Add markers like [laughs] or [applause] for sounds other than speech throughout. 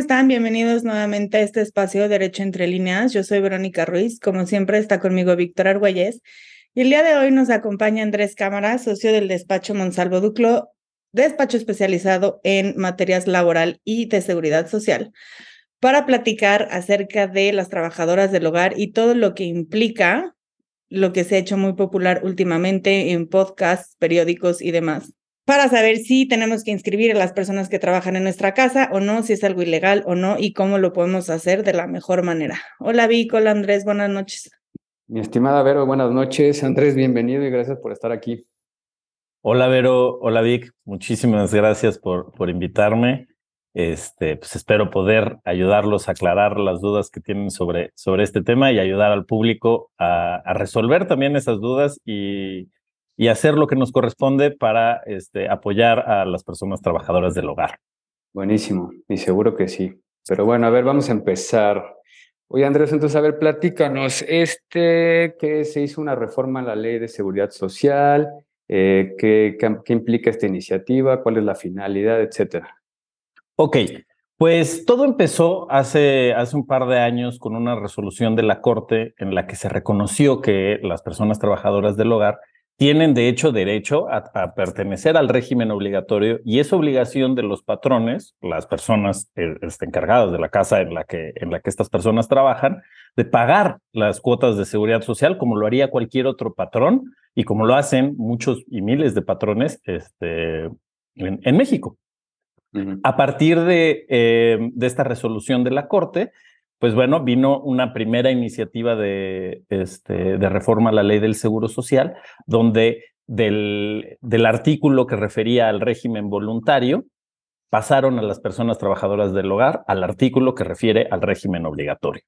¿cómo están? Bienvenidos nuevamente a este espacio Derecho entre líneas. Yo soy Verónica Ruiz. Como siempre está conmigo Víctor Argüelles. Y el día de hoy nos acompaña Andrés Cámara, socio del despacho Monsalvo Duclo, despacho especializado en materias laboral y de seguridad social, para platicar acerca de las trabajadoras del hogar y todo lo que implica lo que se ha hecho muy popular últimamente en podcasts, periódicos y demás para saber si tenemos que inscribir a las personas que trabajan en nuestra casa o no, si es algo ilegal o no y cómo lo podemos hacer de la mejor manera. Hola Vic, hola Andrés, buenas noches. Mi estimada Vero, buenas noches. Andrés, bienvenido y gracias por estar aquí. Hola Vero, hola Vic, muchísimas gracias por, por invitarme. Este, pues espero poder ayudarlos a aclarar las dudas que tienen sobre, sobre este tema y ayudar al público a, a resolver también esas dudas y, y hacer lo que nos corresponde para este, apoyar a las personas trabajadoras del hogar. Buenísimo, y seguro que sí. Pero bueno, a ver, vamos a empezar. Oye, Andrés, entonces, a ver, platícanos, este, que se hizo una reforma a la ley de seguridad social, eh, ¿qué, qué, implica esta iniciativa, cuál es la finalidad, etcétera. Ok, pues todo empezó hace, hace un par de años con una resolución de la Corte en la que se reconoció que las personas trabajadoras del hogar tienen de hecho derecho a, pertenecer al régimen obligatorio y es obligación de los patrones, las personas eh, este, encargadas de la casa en la, que, en la que estas personas trabajan, de pagar las cuotas de seguridad social como lo haría cualquier otro patrón y como lo hacen muchos y miles de patrones este, en, México. A partir de, eh, de esta resolución de la Corte, pues bueno, vino una primera iniciativa de, este, de reforma a la ley del Seguro Social, donde del, artículo que refería al régimen voluntario, pasaron a las personas trabajadoras del hogar al artículo que refiere al régimen obligatorio.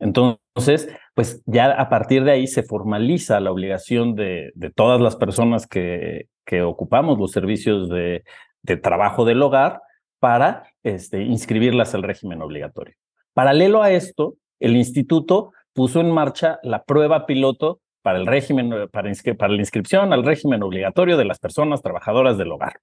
Entonces, pues ya a partir de ahí se formaliza la obligación de, todas las personas que, ocupamos los servicios de, de trabajo del hogar para este, inscribirlas al régimen obligatorio. Paralelo a esto, el instituto puso en marcha la prueba piloto para el régimen, para, la inscripción al régimen obligatorio de las personas trabajadoras del hogar.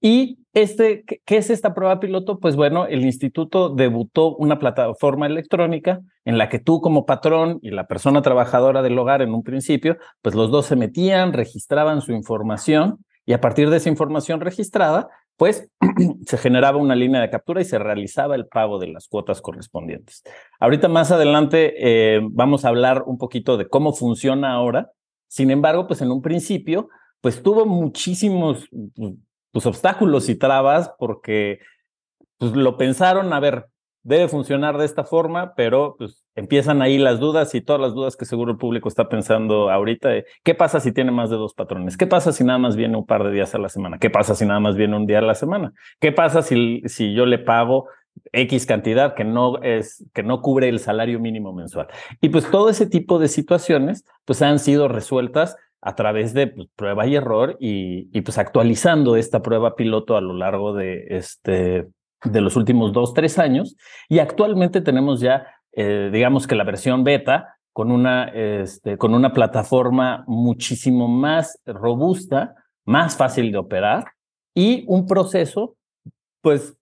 ¿Y este, qué es esta prueba piloto? Pues bueno, el instituto debutó una plataforma electrónica en la que tú como patrón y la persona trabajadora del hogar en un principio, pues los dos se metían, registraban su información y a partir de esa información registrada, pues [clears throat] se generaba una línea de captura y se realizaba el pago de las cuotas correspondientes. Ahorita más adelante eh, vamos a hablar un poquito de cómo funciona ahora. Sin embargo, pues en un principio, pues tuvo muchísimos pues, obstáculos y trabas porque pues, lo pensaron, a ver, debe funcionar de esta forma, pero pues empiezan ahí las dudas y todas las dudas que seguro el público está pensando ahorita. ¿Qué pasa si tiene más de dos patrones? ¿Qué pasa si nada más viene un par de días a la semana? ¿Qué pasa si nada más viene un día a la semana? ¿Qué pasa si, si yo le pago X cantidad que no es que no cubre el salario mínimo mensual? Y pues todo ese tipo de situaciones pues han sido resueltas a través de pues, prueba y error y, y pues actualizando esta prueba piloto a lo largo de este de los últimos dos, tres años, y actualmente tenemos ya, eh, digamos que la versión beta con una, este, con una plataforma muchísimo más robusta, más fácil de operar y un proceso, pues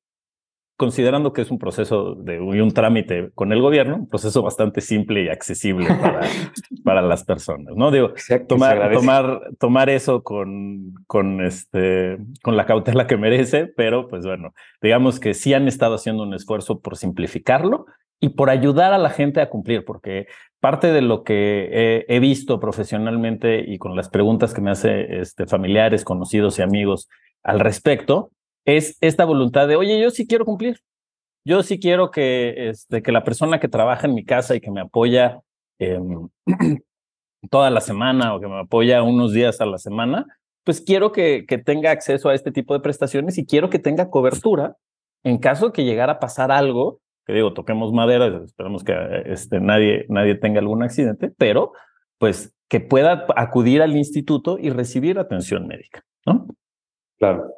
considerando que es un proceso de un trámite con el gobierno, un proceso bastante simple y accesible para, [laughs] para las personas, ¿no? Digo, tomar, tomar, tomar eso con, con, este, con la cautela que merece, pero pues bueno, digamos que sí han estado haciendo un esfuerzo por simplificarlo y por ayudar a la gente a cumplir, porque parte de lo que he, visto profesionalmente y con las preguntas que me hace este, familiares, conocidos y amigos al respecto, es esta voluntad de, oye, yo sí quiero cumplir. Yo sí quiero que, este, que la persona que trabaja en mi casa y que me apoya em, [clears throat] toda la semana o que me apoya unos días a la semana, pues quiero que, que tenga acceso a este tipo de prestaciones y quiero que tenga cobertura en caso de que llegara a pasar algo, que digo, toquemos madera, esperamos que este, nadie, nadie tenga algún accidente, pero pues que pueda acudir al instituto y recibir atención médica, ¿no? Claro.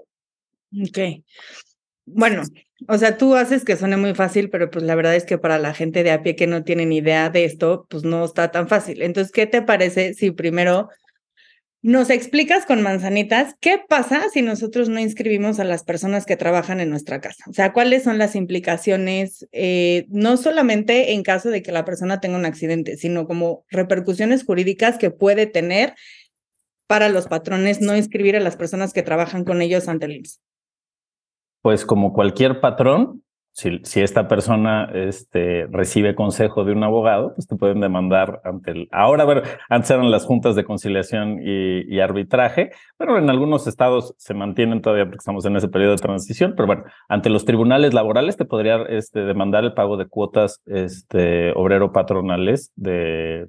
Ok. Bueno, o sea, tú haces que suene muy fácil, pero pues la verdad es que para la gente de a pie que no tiene ni idea de esto, pues no está tan fácil. Entonces, ¿qué te parece si primero nos explicas con manzanitas qué pasa si nosotros no inscribimos a las personas que trabajan en nuestra casa. O sea, cuáles son las implicaciones, eh, no solamente en caso de que la persona tenga un accidente, sino como repercusiones jurídicas que puede tener para los patrones no inscribir a las personas que trabajan con ellos ante el IMSS. Pues como cualquier patrón, si, esta persona este, recibe consejo de un abogado, pues te pueden demandar ante el... Ahora, ver, antes eran las juntas de conciliación y, arbitraje, pero en algunos estados se mantienen todavía porque estamos en ese periodo de transición, pero bueno, ante los tribunales laborales te podría este, demandar el pago de cuotas este, obrero-patronales de,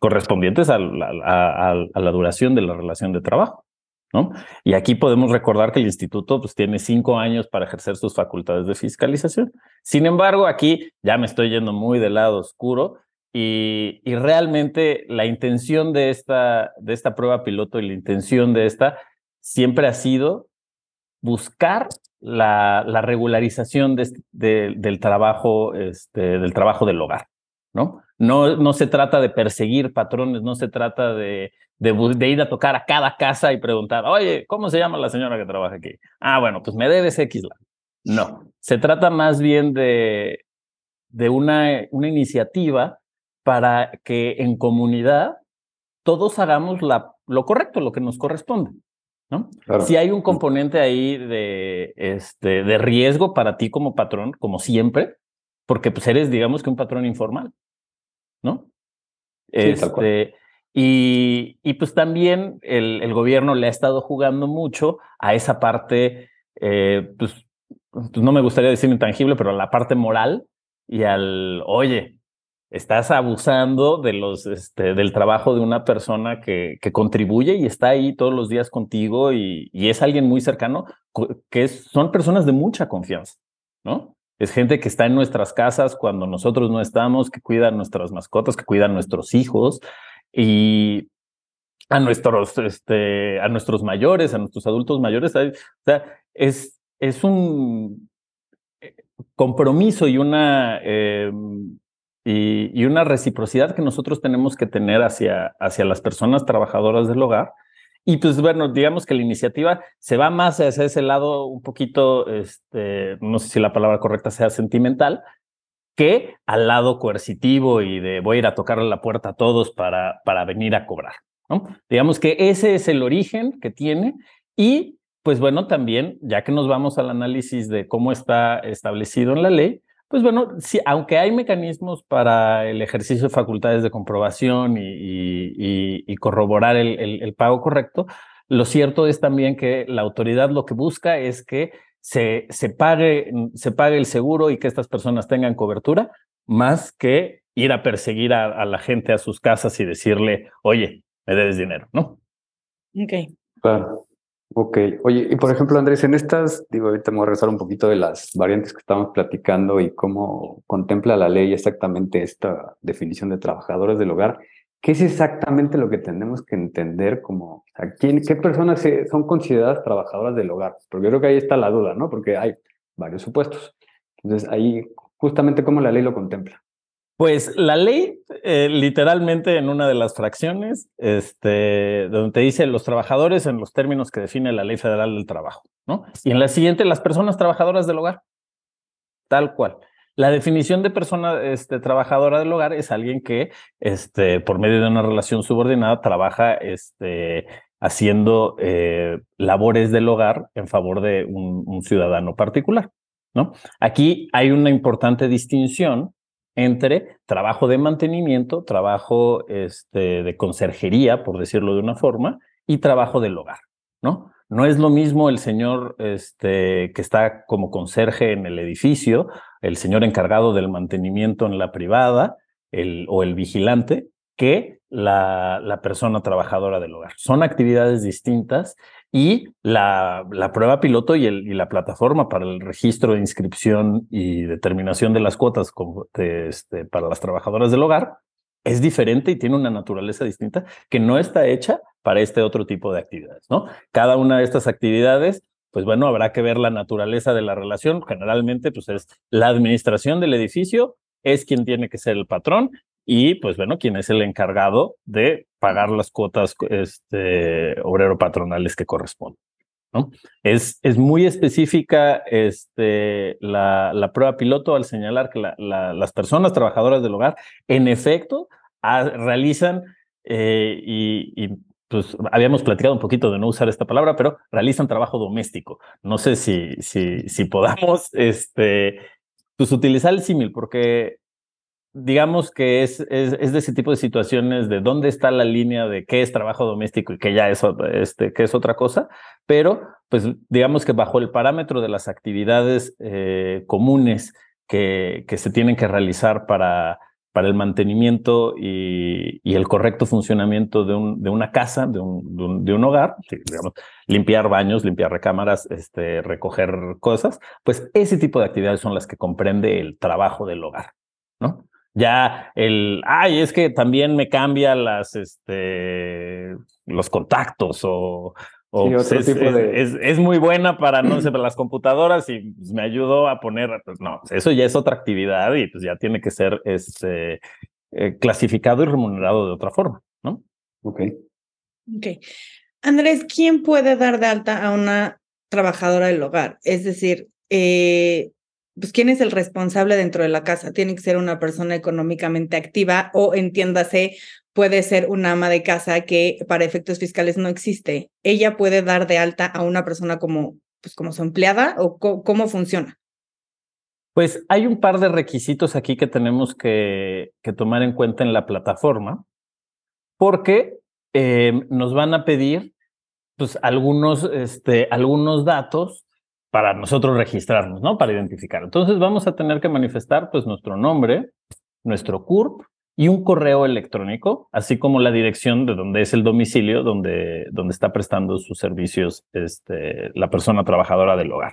correspondientes a la duración de la relación de trabajo. Y aquí podemos recordar que el instituto pues, tiene cinco años para ejercer sus facultades de fiscalización. Sin embargo, aquí ya me estoy yendo muy del lado oscuro y, y realmente la intención de esta, de esta prueba piloto y la intención de esta siempre ha sido buscar la, la regularización de, del, trabajo, este, del trabajo del hogar, ¿no? No, no se trata de perseguir patrones, no se trata de, de, ir a tocar a cada casa y preguntar, oye, ¿cómo se llama la señora que trabaja aquí? Ah, bueno, pues me debes X. No, se trata más bien de, de una, una iniciativa para que en comunidad todos hagamos la, lo correcto, lo que nos corresponde. ¿no? Si hay un componente ahí de, este, de riesgo para ti como patrón, como siempre, porque pues eres, digamos que un patrón informal, ¿no? este, y, y pues también el, el, gobierno le ha estado jugando mucho a esa parte, eh, pues, pues, no me gustaría decir intangible, pero a la parte moral y al, oye, estás abusando de los, este, del trabajo de una persona que, que contribuye y está ahí todos los días contigo y, y es alguien muy cercano, que son personas de mucha confianza, ¿no? Es gente que está en nuestras casas cuando nosotros no estamos, que cuidan nuestras mascotas, que cuidan nuestros hijos, y a nuestros, este, a nuestros mayores, a nuestros adultos mayores. O sea, es, es un eh, compromiso y una, em, y, una reciprocidad que nosotros tenemos que tener hacia, hacia las personas trabajadoras del hogar. Y pues bueno, digamos que la iniciativa se va más hacia ese lado un poquito, este, no sé si la palabra correcta sea sentimental, que al lado coercitivo y de voy a ir a tocarle la puerta a todos para, para venir a cobrar. ¿no? Digamos que ese es el origen que tiene y pues bueno, también, ya que nos vamos al análisis de cómo está establecido en la ley, pues bueno, sí, aunque hay mecanismos para el ejercicio de facultades de comprobación y, y, y corroborar el, el, el, pago correcto, lo cierto es también que la autoridad lo que busca es que se, se, pague, se pague el seguro y que estas personas tengan cobertura, más que ir a perseguir a, la gente a sus casas y decirle, oye, me debes dinero, ¿no? Ok. Claro. Ok. Oye, y por ejemplo, Andrés, en estas, digo, ahorita me voy a rezar un poquito de las variantes que estamos platicando y cómo contempla la ley exactamente esta definición de trabajadores del hogar. ¿Qué es exactamente lo que tenemos que entender como, quién, qué personas son consideradas trabajadoras del hogar? Porque yo creo que ahí está la duda, ¿no? Porque hay varios supuestos. Entonces, ahí justamente cómo la ley lo contempla. Pues la ley, eh, literalmente en una de las fracciones, este, donde te dice los trabajadores en los términos que define la ley federal del trabajo, ¿no? Y en la siguiente, las personas trabajadoras del hogar, tal cual. La definición de persona este, trabajadora del hogar es alguien que, este, por medio de una relación subordinada, trabaja este, haciendo eh, labores del hogar en favor de un, ciudadano particular. ¿no? Aquí hay una importante distinción entre trabajo de mantenimiento, trabajo este, de conserjería, por decirlo de una forma, y trabajo del hogar. ¿no? No es lo mismo el señor este, que está como conserje en el edificio, el señor encargado del mantenimiento en la privada el, o el vigilante, que la, la, persona trabajadora del hogar. Son actividades distintas y la, la prueba piloto y, el, y, la plataforma para el registro de inscripción y determinación de las cuotas este, para las trabajadoras del hogar es diferente y tiene una naturaleza distinta que no está hecha para este otro tipo de actividades, ¿no? Cada una de estas actividades, pues bueno, habrá que ver la naturaleza de la relación. Generalmente, pues es la administración del edificio es quien tiene que ser el patrón y pues bueno, quien es el encargado de pagar las cuotas este, obrero patronales que corresponden. ¿no? Es, es muy específica este, la, la prueba piloto al señalar que las personas trabajadoras del hogar, en efecto, realizan eh, y, pues habíamos platicado un poquito de no usar esta palabra, pero realizan trabajo doméstico. No sé si, si, si podamos este, pues, utilizar el símil, porque digamos que es, es, de ese tipo de situaciones de dónde está la línea de qué es trabajo doméstico y qué ya es, este, qué es otra cosa, pero pues digamos que bajo el parámetro de las actividades eh, comunes que, que se tienen que realizar para, para el mantenimiento y, el correcto funcionamiento de, un, de una casa, de un, de un, hogar, digamos, limpiar baños, limpiar recámaras, este, recoger cosas, pues ese tipo de actividades son las que comprende el trabajo del hogar, ¿no? Ya el, ay, es que también me cambia las, este, los contactos o, pues, es, muy buena para, no sé, [clears throat] para las computadoras y pues, me ayudó a poner, pues no, eso ya es otra actividad y pues ya tiene que ser este, eh, clasificado y remunerado de otra forma, ¿no? Ok. Ok. Andrés, ¿quién puede dar de alta a una trabajadora del hogar? Es decir, eh, pues, ¿quién es el responsable dentro de la casa? Tiene que ser una persona económicamente activa o entiéndase, puede ser una ama de casa que para efectos fiscales no existe. ¿Ella puede dar de alta a una persona como, pues, como su empleada o cómo funciona? Pues hay un par de requisitos aquí que tenemos que, que tomar en cuenta en la plataforma, porque eh, nos van a pedir pues, algunos, este, algunos datos para nosotros registrarnos, ¿no? Para identificar. Entonces vamos a tener que manifestar pues nuestro nombre, nuestro CURP y un correo electrónico, así como la dirección de donde es el domicilio donde, donde está prestando sus servicios este, la persona trabajadora del hogar.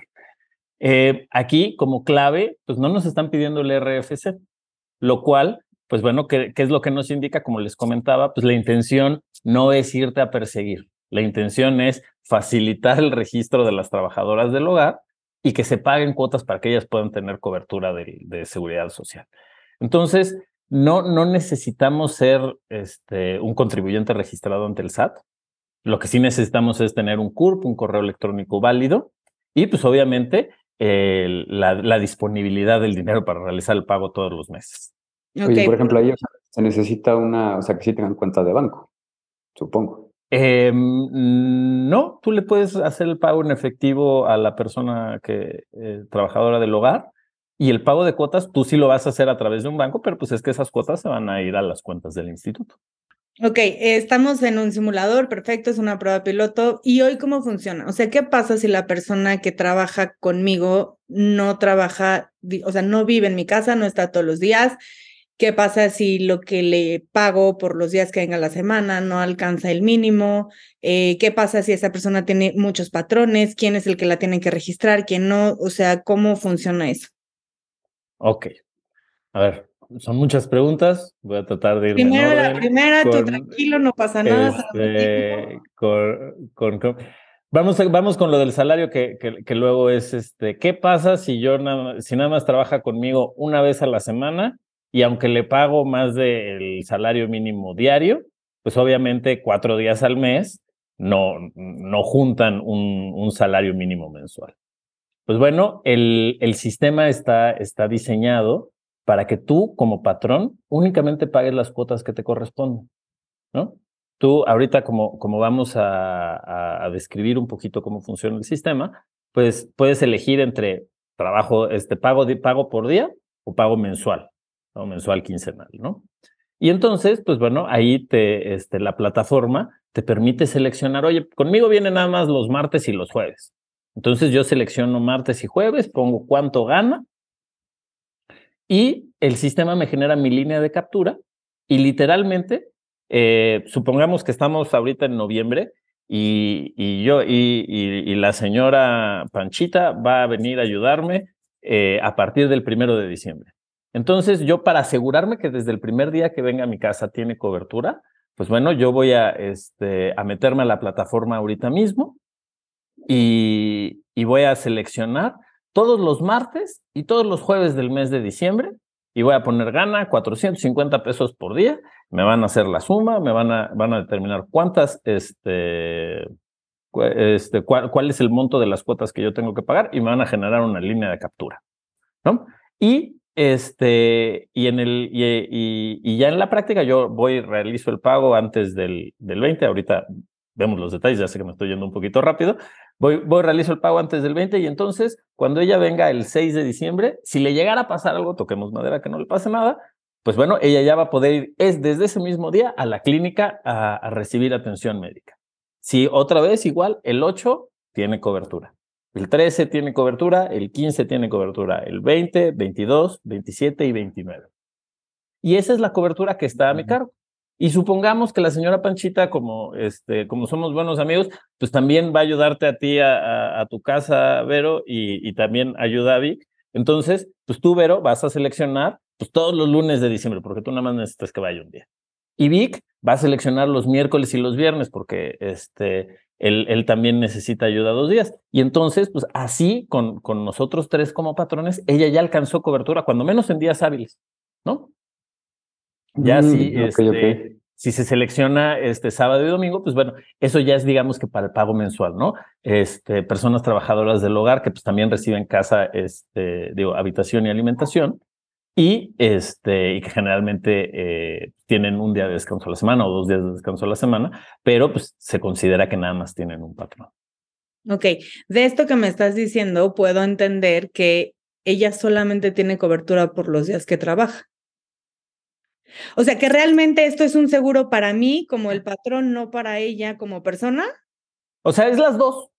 Eh, aquí, como clave, pues no nos están pidiendo el RFC, lo cual, pues bueno, ¿qué, ¿qué es lo que nos indica? Como les comentaba, pues la intención no es irte a perseguir. La intención es facilitar el registro de las trabajadoras del hogar y que se paguen cuotas para que ellas puedan tener cobertura de, seguridad social. Entonces, no, no necesitamos ser este, un contribuyente registrado ante el SAT. Lo que sí necesitamos es tener un CURP, un correo electrónico válido y pues obviamente la, disponibilidad del dinero para realizar el pago todos los meses. Oye, por ejemplo, ahí se necesita una, o sea, que sí tengan cuenta de banco, supongo. Eh, no, tú le puedes hacer el pago en efectivo a la persona que eh, trabajadora del hogar y el pago de cuotas tú sí lo vas a hacer a través de un banco, pero pues es que esas cuotas se van a ir a las cuentas del instituto. Ok, estamos en un simulador, perfecto, es una prueba piloto. ¿Y hoy cómo funciona? O sea, ¿qué pasa si la persona que trabaja conmigo no trabaja, o sea, no vive en mi casa, no está todos los días? ¿Qué pasa si lo que le pago por los días que venga la semana no alcanza el mínimo? Eh, ¿Qué pasa si esa persona tiene muchos patrones? ¿Quién es el que la tiene que registrar? ¿Quién no? O sea, ¿cómo funciona eso? Ok. A ver, son muchas preguntas. Voy a tratar de ir. Primero la primera, tú tranquilo, no pasa nada. Este, con, vamos, vamos con lo del salario que, que, luego es este. ¿Qué pasa si yo si nada más trabaja conmigo una vez a la semana? Y aunque le pago más del salario mínimo diario, pues obviamente cuatro días al mes no, no juntan un, un salario mínimo mensual. Pues bueno, el, el sistema está, está diseñado para que tú como patrón únicamente pagues las cuotas que te corresponden, ¿no? Tú ahorita como, como vamos a, a, describir un poquito cómo funciona el sistema, pues puedes elegir entre trabajo, este pago, pago por día o pago mensual mensual, quincenal, ¿no? Y entonces, pues bueno, ahí te, este, la plataforma te permite seleccionar, oye, conmigo vienen nada más los martes y los jueves. Entonces yo selecciono martes y jueves, pongo cuánto gana y el sistema me genera mi línea de captura y literalmente, eh, supongamos que estamos ahorita en noviembre y, y yo y, y, la señora Panchita va a venir a ayudarme eh, a partir del primero de diciembre. Entonces, yo para asegurarme que desde el primer día que venga a mi casa tiene cobertura, pues bueno, yo voy a, este, meterme a la plataforma ahorita mismo y, voy a seleccionar todos los martes y todos los jueves del mes de diciembre y voy a poner gana 450 pesos por día, me van a hacer la suma, me van a, van a determinar cuántas, este, este, cuál, cuál es el monto de las cuotas que yo tengo que pagar y me van a generar una línea de captura, ¿no? Y este, y en el, y, y, ya en la práctica yo voy, realizo el pago antes del, del 20, ahorita vemos los detalles, ya sé que me estoy yendo un poquito rápido, voy, voy, realizo el pago antes del 20 y entonces cuando ella venga el 6 de diciembre, si le llegara a pasar algo, toquemos madera que no le pase nada, pues bueno, ella ya va a poder ir es desde ese mismo día a la clínica a, a recibir atención médica. Si otra vez igual, el 8 tiene cobertura. El 13 tiene cobertura, el 15 tiene cobertura, el 20, 22, 27 y 29. Y esa es la cobertura que está a mi cargo. Y supongamos que la señora Panchita, como, este, como somos buenos amigos, pues también va a ayudarte a ti a, a, tu casa, Vero, y, y, también ayuda a Vic. Entonces, pues tú, Vero, vas a seleccionar pues, todos los lunes de diciembre, porque tú nada más necesitas que vaya un día. Y Vic va a seleccionar los miércoles y los viernes, porque este, él, él, también necesita ayuda dos días. Y entonces, pues así, con, con nosotros tres como patrones, ella ya alcanzó cobertura, cuando menos en días hábiles, ¿no? Ya mm, si, okay, este, okay. si se selecciona este sábado y domingo, pues bueno, eso ya es digamos que para el pago mensual, ¿no? Este, personas trabajadoras del hogar que pues también reciben casa, este, digo, habitación y alimentación, y, este, y que generalmente eh, tienen un día de descanso a la semana o dos días de descanso a la semana, pero pues se considera que nada más tienen un patrón. Ok, de esto que me estás diciendo, puedo entender que ella solamente tiene cobertura por los días que trabaja. O sea, que realmente esto es un seguro para mí como el patrón, no para ella como persona. O sea, es las dos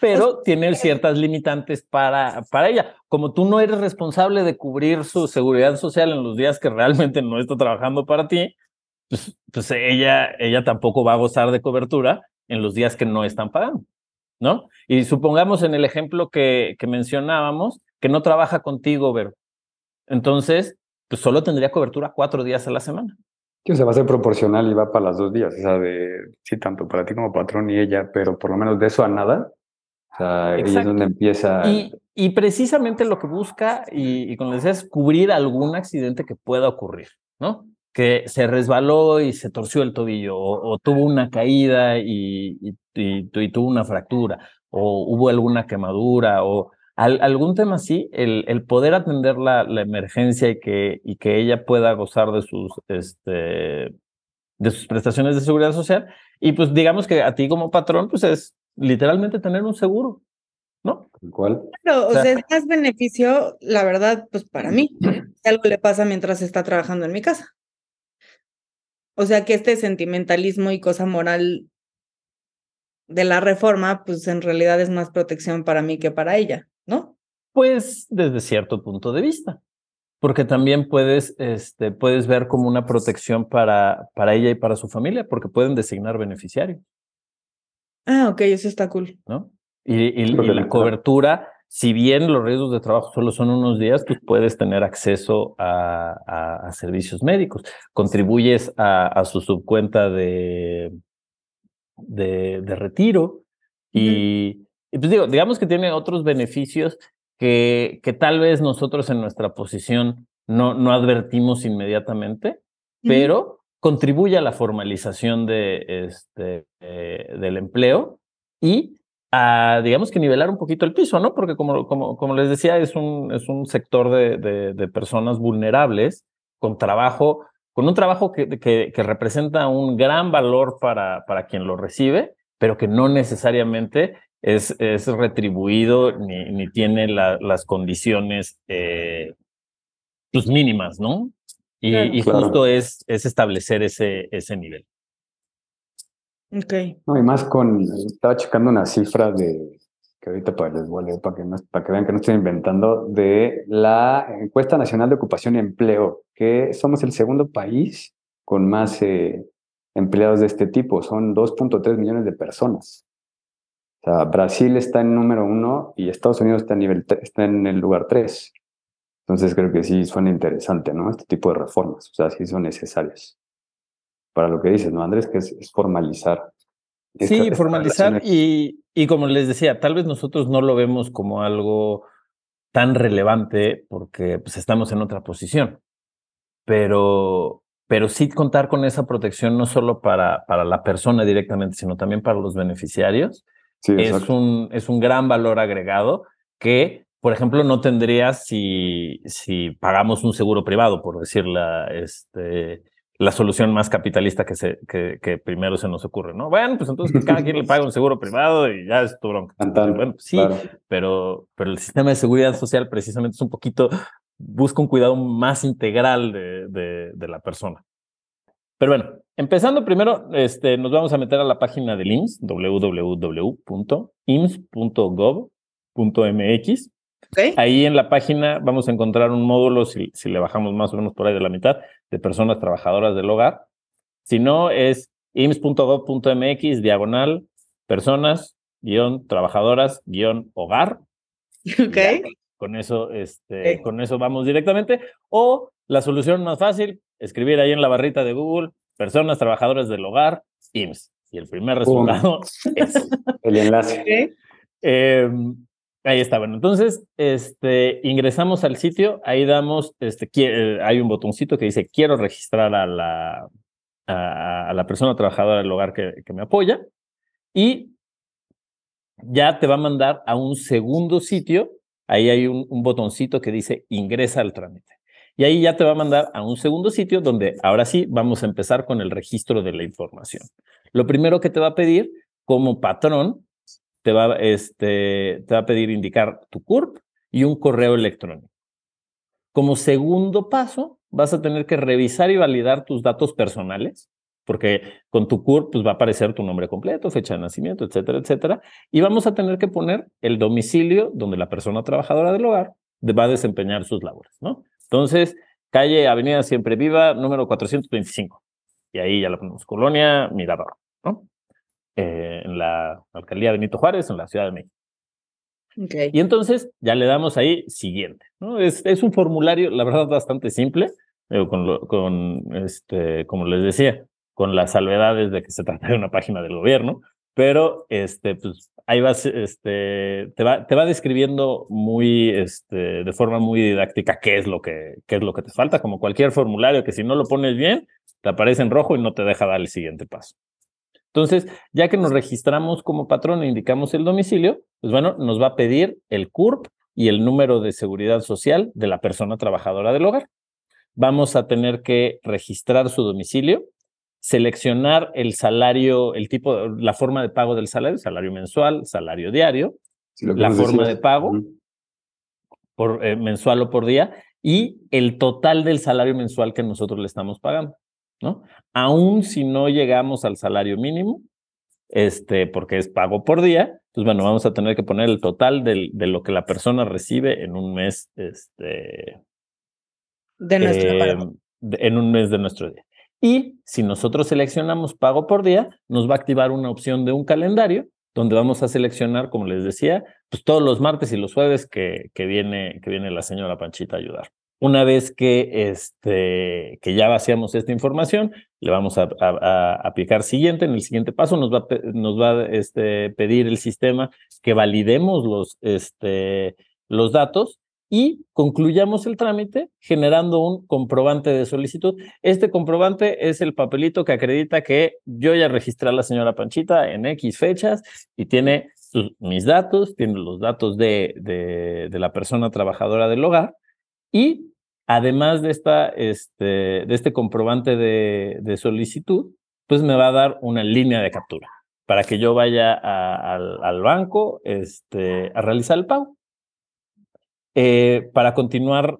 pero tiene ciertas limitantes para, para ella. Como tú no eres responsable de cubrir su seguridad social en los días que realmente no está trabajando para ti, pues, pues ella, ella tampoco va a gozar de cobertura en los días que no están pagando, ¿no? Y supongamos en el ejemplo que, que mencionábamos, que no trabaja contigo, Vero. Entonces, pues solo tendría cobertura cuatro días a la semana. Que se va a ser proporcional y va para las dos días, o sea, de, sí, tanto para ti como patrón y ella, pero por lo menos de eso a nada, o sea, ahí es donde empieza. Y, y precisamente lo que busca, y, y como decía, es cubrir algún accidente que pueda ocurrir, ¿no? Que se resbaló y se torció el tobillo, o, o tuvo una caída y, y, y, tuvo una fractura, o hubo alguna quemadura, o al, algún tema así, el, el poder atender la, la, emergencia y que, y que ella pueda gozar de sus, este, de sus prestaciones de seguridad social. Y pues digamos que a ti como patrón, pues es literalmente tener un seguro, ¿no? ¿Cuál? Claro, o sea, o sea, es más beneficio, la verdad, pues para mí, [clears throat] si algo le pasa mientras está trabajando en mi casa. O sea, que este sentimentalismo y cosa moral de la reforma, pues en realidad es más protección para mí que para ella, ¿no? Pues desde cierto punto de vista, porque también puedes, este, puedes ver como una protección para, para ella y para su familia, porque pueden designar beneficiarios. Ah, ok, eso está cool. ¿No? Y, y, y la cobertura, si bien los riesgos de trabajo solo son unos días, pues puedes tener acceso a, a, a servicios médicos. Contribuyes a, a su subcuenta de, de, de retiro y, y, pues digo, digamos que tiene otros beneficios que, que tal vez nosotros en nuestra posición no, no advertimos inmediatamente, pero contribuye a la formalización de, este, eh, del empleo y a, digamos que nivelar un poquito el piso, ¿no? Porque como, como, les decía, es un, es un sector de, de, personas vulnerables con trabajo, con un trabajo que, que, representa un gran valor para, para quien lo recibe, pero que no necesariamente es, es retribuido ni, ni tiene la, las condiciones eh, pues mínimas, ¿no? Y, claro, y justo claro. es, es establecer ese, ese nivel. Ok. No, y más con, estaba checando una cifra de, que ahorita para les voy a leer para que, no, para que vean que no estoy inventando, de la encuesta nacional de ocupación y empleo, que somos el segundo país con más eh, empleados de este tipo, son 2.3 millones de personas. O sea, Brasil está en número uno y Estados Unidos está, a nivel, está en el lugar tres. Entonces creo que sí suena interesante, ¿no? Este tipo de reformas, o sea, sí son necesarias. Para lo que dices, ¿no, Andrés? Que es, es formalizar. Sí, esta, formalizar y, y como les decía, tal vez nosotros no lo vemos como algo tan relevante porque pues, estamos en otra posición. Pero, pero sí contar con esa protección no solo para, para la persona directamente, sino también para los beneficiarios, es, un, es un gran valor agregado que, por ejemplo, no tendrías si, si pagamos un seguro privado, por decir la, este, la solución más capitalista que, se, que, que, primero se nos ocurre, ¿no? Bueno, pues entonces cada quien le paga un seguro privado y ya es tu bronca. bueno, sí, pero, pero el sistema de seguridad social precisamente es un poquito, busca un cuidado más integral de, de, de la persona. Pero bueno, empezando primero, este, nos vamos a meter a la página del IMSS, www.ims.gov.mx. Ahí en la página vamos a encontrar un módulo, si, si, le bajamos más o menos por ahí de la mitad, de personas trabajadoras del hogar. Si no, es ims.gov.mx, diagonal, personas, guion, trabajadoras, guion, hogar. [laughs] Ok. con eso, este, con eso vamos directamente. O la solución más fácil, escribir ahí en la barrita de Google, personas trabajadoras del hogar, IMSS. Y el primer resultado [laughs] es el enlace. Em, ahí está, bueno, entonces este, ingresamos al sitio, ahí damos, este, eh, hay un botoncito que dice quiero registrar a la, a, la persona trabajadora del hogar que, que me apoya y ya te va a mandar a un segundo sitio, ahí hay un, un botoncito que dice ingresa al trámite. Y ahí ya te va a mandar a un segundo sitio donde ahora sí vamos a empezar con el registro de la información. Lo primero que te va a pedir como patrón, te va, este, te va a pedir indicar tu CURP y un correo electrónico. Como segundo paso, vas a tener que revisar y validar tus datos personales, porque con tu CURP pues, va a aparecer tu nombre completo, fecha de nacimiento, etcétera, etcétera. Y vamos a tener que poner el domicilio donde la persona trabajadora del hogar va a desempeñar sus labores, ¿no? Entonces, calle Avenida Siempre Viva, número 425. Y ahí ya lo ponemos, Colonia Mirador, ¿no? Eh, en la alcaldía Benito Juárez, en la Ciudad de México. Okay. Y entonces ya le damos ahí siguiente. ¿no? Es, es un formulario, la verdad, bastante simple, con, con este, como les decía, con las salvedades de que se trata de una página del gobierno, pero este, pues, ahí vas, este, te va, te va describiendo muy, este, de forma muy didáctica qué es lo que, qué es lo que te falta, como cualquier formulario que si no lo pones bien, te aparece en rojo y no te deja dar el siguiente paso. Entonces, ya que nos registramos como patrón e indicamos el domicilio, pues bueno, nos va a pedir el CURP y el número de seguridad social de la persona trabajadora del hogar. Vamos a tener que registrar su domicilio, seleccionar el salario, el tipo, la forma de pago del salario, salario mensual, salario diario, la forma de pago por eh, mensual o por día y el total del salario mensual que nosotros le estamos pagando, ¿no? Aún si no llegamos al salario mínimo, este, porque es pago por día, pues bueno, vamos a tener que poner el total del, de lo que la persona recibe en un mes, este, de nuestro eh, en un mes de nuestro día. Y si nosotros seleccionamos pago por día, nos va a activar una opción de un calendario donde vamos a seleccionar, como les decía, pues todos los martes y los jueves que, que, viene, que viene la señora Panchita a ayudar. Una vez que, este, que ya vaciamos esta información, le vamos a, a, aplicar siguiente. En el siguiente paso nos va, nos va a este, pedir el sistema que validemos los, este, los datos y concluyamos el trámite generando un comprobante de solicitud. Este comprobante es el papelito que acredita que yo ya registré a la señora Panchita en X fechas y tiene mis datos, tiene los datos de, de, la persona trabajadora del hogar y además de, esta, este, de este comprobante de, de, solicitud, pues me va a dar una línea de captura para que yo vaya al, al, banco este, a realizar el pago. Eh, para continuar,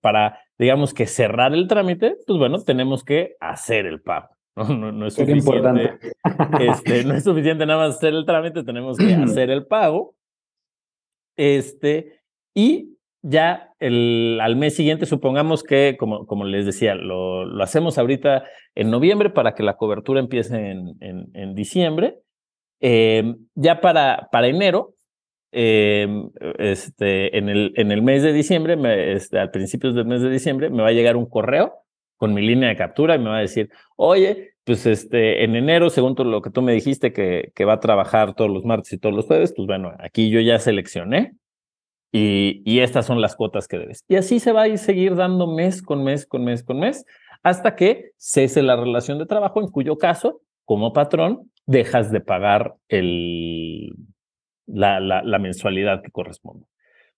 para, digamos que cerrar el trámite, pues bueno, tenemos que hacer el pago. [laughs] No, no, es suficiente. [laughs] Este, no es suficiente nada más hacer el trámite, tenemos que [clears throat] hacer el pago. Este, y ya el, al mes siguiente, supongamos que, como, como les decía, lo, lo hacemos ahorita en noviembre para que la cobertura empiece en, en, en diciembre. Eh, ya para, para enero, eh, este, en, el, en el mes de diciembre, me, este, al principios del mes de diciembre, me va a llegar un correo con mi línea de captura y me va a decir, oye, pues este, en enero, según lo que tú me dijiste que, que va a trabajar todos los martes y todos los jueves, pues bueno, aquí yo ya seleccioné y, estas son las cuotas que debes. Y así se va a ir seguir dando mes con mes, con mes, con mes, hasta que cese la relación de trabajo, en cuyo caso, como patrón, dejas de pagar el, la, la, mensualidad que corresponde.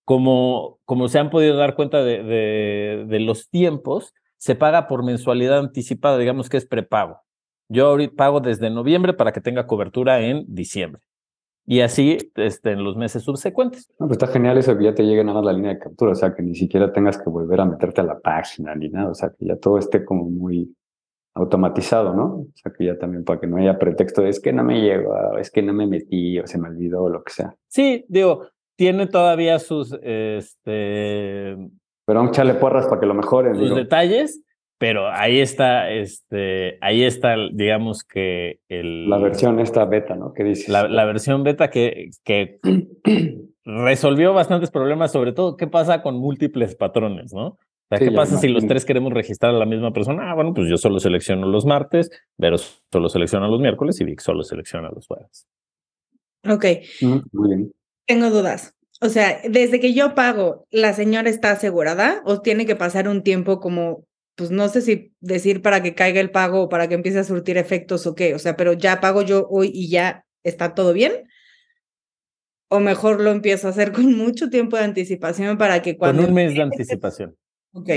Como, como se han podido dar cuenta de, de, de los tiempos, se paga por mensualidad anticipada, digamos que es prepago. Yo ahorita pago desde noviembre para que tenga cobertura en diciembre. Y así este, en los meses subsecuentes. No, pues está genial eso que ya te llegue nada más la línea de captura, o sea, que ni siquiera tengas que volver a meterte a la página ni nada, o sea, que ya todo esté como muy automatizado, ¿no? O sea, que ya también para que no haya pretexto de es que no me llegó, es que no me metí o se me olvidó o lo que sea. Sí, digo, tiene todavía sus, este... Pero un chale porras para que lo mejoren. Sus detalles, pero ahí está, este, ahí está, digamos que el... La versión esta beta, ¿no? ¿Qué dices? La, la versión beta que, que [clears throat] resolvió bastantes problemas, sobre todo qué pasa con múltiples patrones, ¿no? O sea, ¿qué pasa si los tres queremos registrar a la misma persona? Ah, bueno, pues yo solo selecciono los martes, Vero solo selecciona los miércoles y Vic solo selecciona los jueves. Ok. Muy bien. Tengo dudas. O sea, desde que yo pago, ¿la señora está asegurada o tiene que pasar un tiempo como pues no sé si decir para que caiga el pago o para que empiece a surtir efectos o qué, o sea, pero ya pago yo hoy y ya está todo bien. O mejor lo empiezo a hacer [laughs] con mucho tiempo de anticipación para que cuando... Con un mes de anticipación. Ok.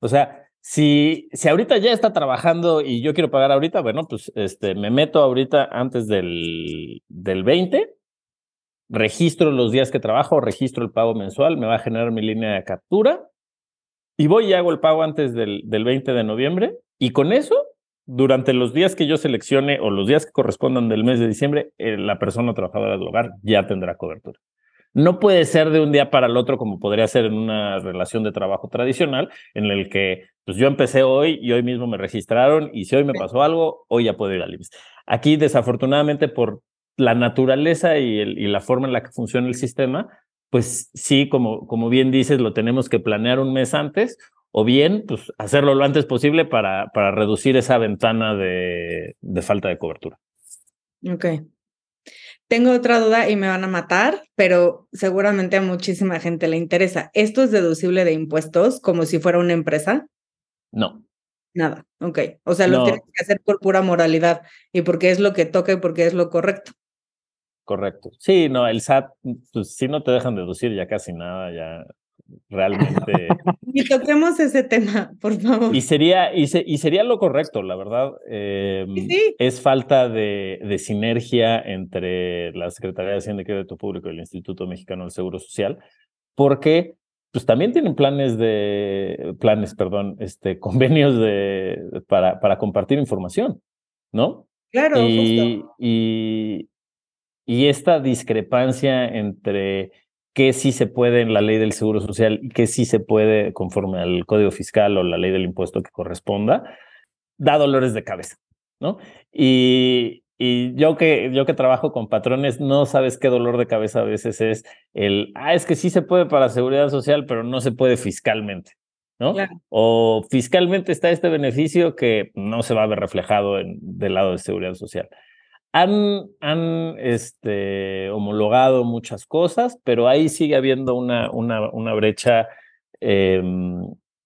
O sea, si, si ahorita ya está trabajando y yo quiero pagar ahorita, bueno, pues este, me meto ahorita antes del, del 20, registro los días que trabajo, registro el pago mensual, me va a generar mi línea de captura y voy y hago el pago antes del, del 20 de noviembre y con eso, durante los días que yo seleccione o los días que correspondan del mes de diciembre, eh, la persona trabajadora del hogar ya tendrá cobertura. No puede ser de un día para el otro como podría ser en una relación de trabajo tradicional, en el que pues yo empecé hoy y hoy mismo me registraron y si hoy me pasó algo, hoy ya puedo ir al IMSS. Aquí, desafortunadamente, por la naturaleza y, el, y la forma en la que funciona el sistema, pues sí, como, como bien dices, lo tenemos que planear un mes antes o bien pues, hacerlo lo antes posible para, para reducir esa ventana de, de falta de cobertura. Ok. Tengo otra duda y me van a matar, pero seguramente a muchísima gente le interesa. ¿Esto es deducible de impuestos como si fuera una empresa? No. Nada, ok. O sea, lo No. tienes que hacer por pura moralidad y porque es lo que toca y porque es lo correcto. Correcto. Sí, no, el SAT, pues si no te dejan deducir ya casi nada, ya realmente. [laughs] Y toquemos ese tema, por favor. y sería, y, se- y sería lo correcto, la verdad. eh, Sí, sí. Es falta de, de sinergia entre la Secretaría de Hacienda y Crédito Público y el Instituto Mexicano del Seguro Social, porque pues también tienen planes de, planes, perdón, este, [laughs] convenios de, para, para compartir información, ¿no? Claro, y, justo. y, y esta discrepancia entre qué sí se puede en la ley del Seguro Social y qué sí se puede conforme al Código Fiscal o la ley del impuesto que corresponda, da dolores de cabeza, ¿no? Y, y yo, que, yo que trabajo con patrones, no sabes qué dolor de cabeza a veces es el, ah, es que sí se puede para seguridad social, pero no se puede fiscalmente, ¿no? Claro. O fiscalmente está este beneficio que no se va a ver reflejado en, del lado de seguridad social. Han, han este, homologado muchas cosas, pero ahí sigue habiendo una, una, una brecha eh,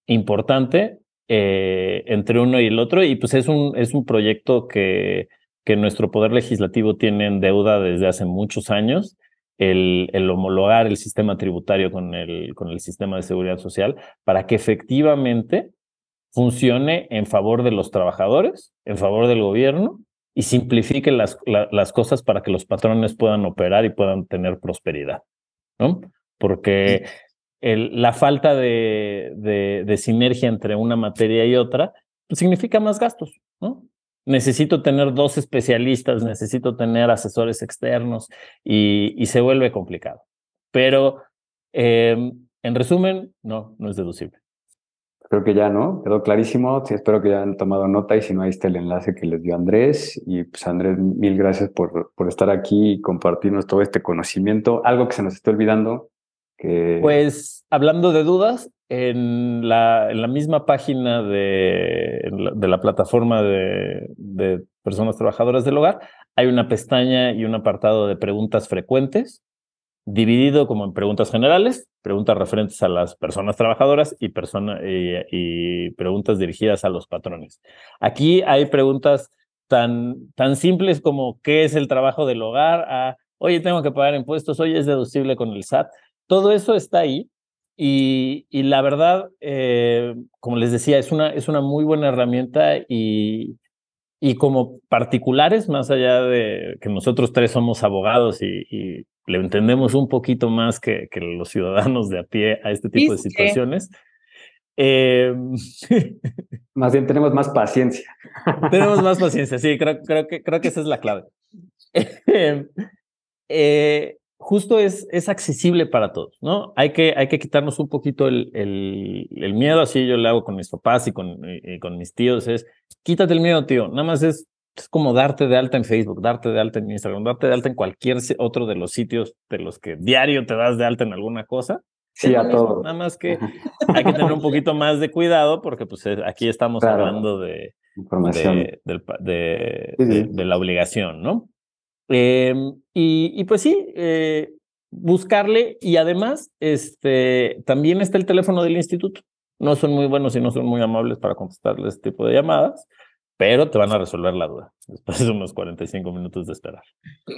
importante eh, entre uno y el otro, y pues es un, es un proyecto que, que nuestro Poder Legislativo tiene en deuda desde hace muchos años, el, el homologar el sistema tributario con el, con el sistema de seguridad social para que efectivamente funcione en favor de los trabajadores, en favor del gobierno y simplifique las, la, las cosas para que los patrones puedan operar y puedan tener prosperidad, ¿no? Porque el, la falta de, de, de, sinergia entre una materia y otra pues significa más gastos, ¿no? Necesito tener dos especialistas, necesito tener asesores externos y, y se vuelve complicado. Pero eh, en resumen, no, no es deducible. Creo que ya, ¿no? Quedó clarísimo. Sí, espero que ya han tomado nota y si no, ahí está el enlace que les dio Andrés. Y pues Andrés, mil gracias por, por estar aquí y compartirnos todo este conocimiento. Algo que se nos esté olvidando. Que... Pues hablando de dudas, en la, en la misma página de, de la plataforma de personas trabajadoras del hogar hay una pestaña y un apartado de preguntas frecuentes dividido como en preguntas generales, preguntas referentes a las personas trabajadoras y, y, preguntas dirigidas a los patrones. Aquí hay preguntas tan, tan simples como qué es el trabajo del hogar, a, oye, tengo que pagar impuestos, oye, es deducible con el SAT. Todo eso está ahí y, y la verdad, eh, como les decía, es una, es una muy buena herramienta y, y como particulares, más allá de que nosotros tres somos abogados y, le entendemos un poquito más que, que, los ciudadanos de a pie a este tipo de situaciones. Eh, [laughs] más bien tenemos más paciencia. tenemos más [laughs] paciencia, sí, creo, creo, que, creo que esa es la clave. [laughs] eh, justo es, es accesible para todos, ¿no? Hay que, hay que quitarnos un poquito el, el, el miedo, así yo lo hago con mis papás y con, con mis tíos, es quítate el miedo, tío, nada más es, es como darte de alta en Facebook, darte de alta en Instagram, darte de alta en cualquier otro de los sitios de los que diario te das de alta en alguna cosa. Sí, a todo. Nada más que hay que tener un poquito más de cuidado porque pues aquí estamos hablando de, Información. De, de, de, la obligación, ¿no? Eh, y, y, pues sí, eh, buscarle y además este, también está el teléfono del instituto. No son muy buenos y no son muy amables para contestarle este tipo de llamadas, pero te van a resolver la duda [laughs] después de unos 45 minutos de esperar.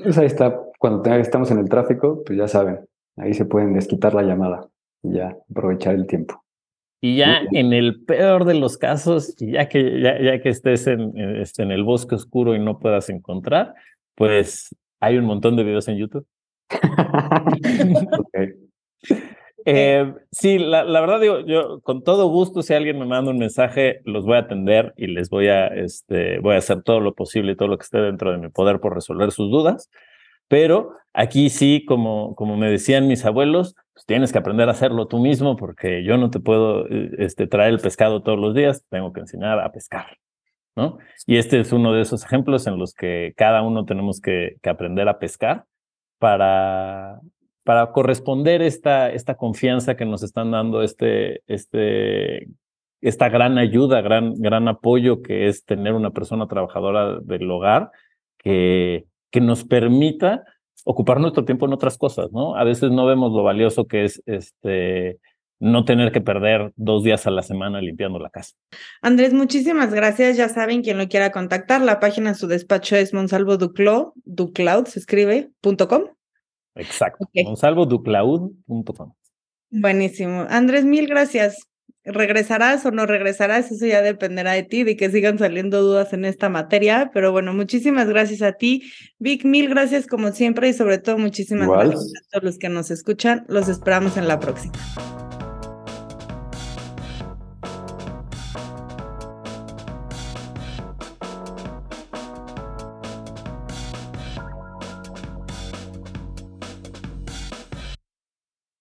Pues ahí está, cuando estamos en el tráfico, pues ya saben, ahí se pueden desquitar la llamada y ya aprovechar el tiempo. Y ya en el peor de los casos, ya que, ya, ya que estés en, este, en el bosque oscuro y no puedas encontrar, pues hay un montón de videos en YouTube. [laughs] eh, sí, la, la, verdad digo, yo con todo gusto, si alguien me manda un mensaje, los voy a atender y les voy a, este, voy a hacer todo lo posible y todo lo que esté dentro de mi poder por resolver sus dudas. Pero aquí sí, como, como me decían mis abuelos, pues tienes que aprender a hacerlo tú mismo porque yo no te puedo eh, este, traer el pescado todos los días, tengo que enseñar a pescar. Y este es uno de esos ejemplos en los que cada uno tenemos que, aprender a pescar para, para corresponder esta, esta confianza que nos están dando, este, este, esta gran ayuda, gran, gran apoyo que es tener una persona trabajadora del hogar que, que nos permita ocupar nuestro tiempo en otras cosas, ¿no? A veces no vemos lo valioso que es este no tener que perder dos días a la semana limpiando la casa. Andrés, muchísimas gracias. Ya saben, quien lo quiera contactar, la página de su despacho es Monsalvo Duclo, Ducloud, se escribe, punto com. Exacto, okay. monsalvoducloud.com. Buenísimo. Andrés, mil gracias. ¿Regresarás o no regresarás? Eso ya dependerá de ti, de que sigan saliendo dudas en esta materia. Pero bueno, muchísimas gracias a ti. Vic, mil gracias como siempre y sobre todo muchísimas gracias a todos los que nos escuchan. Los esperamos en la próxima.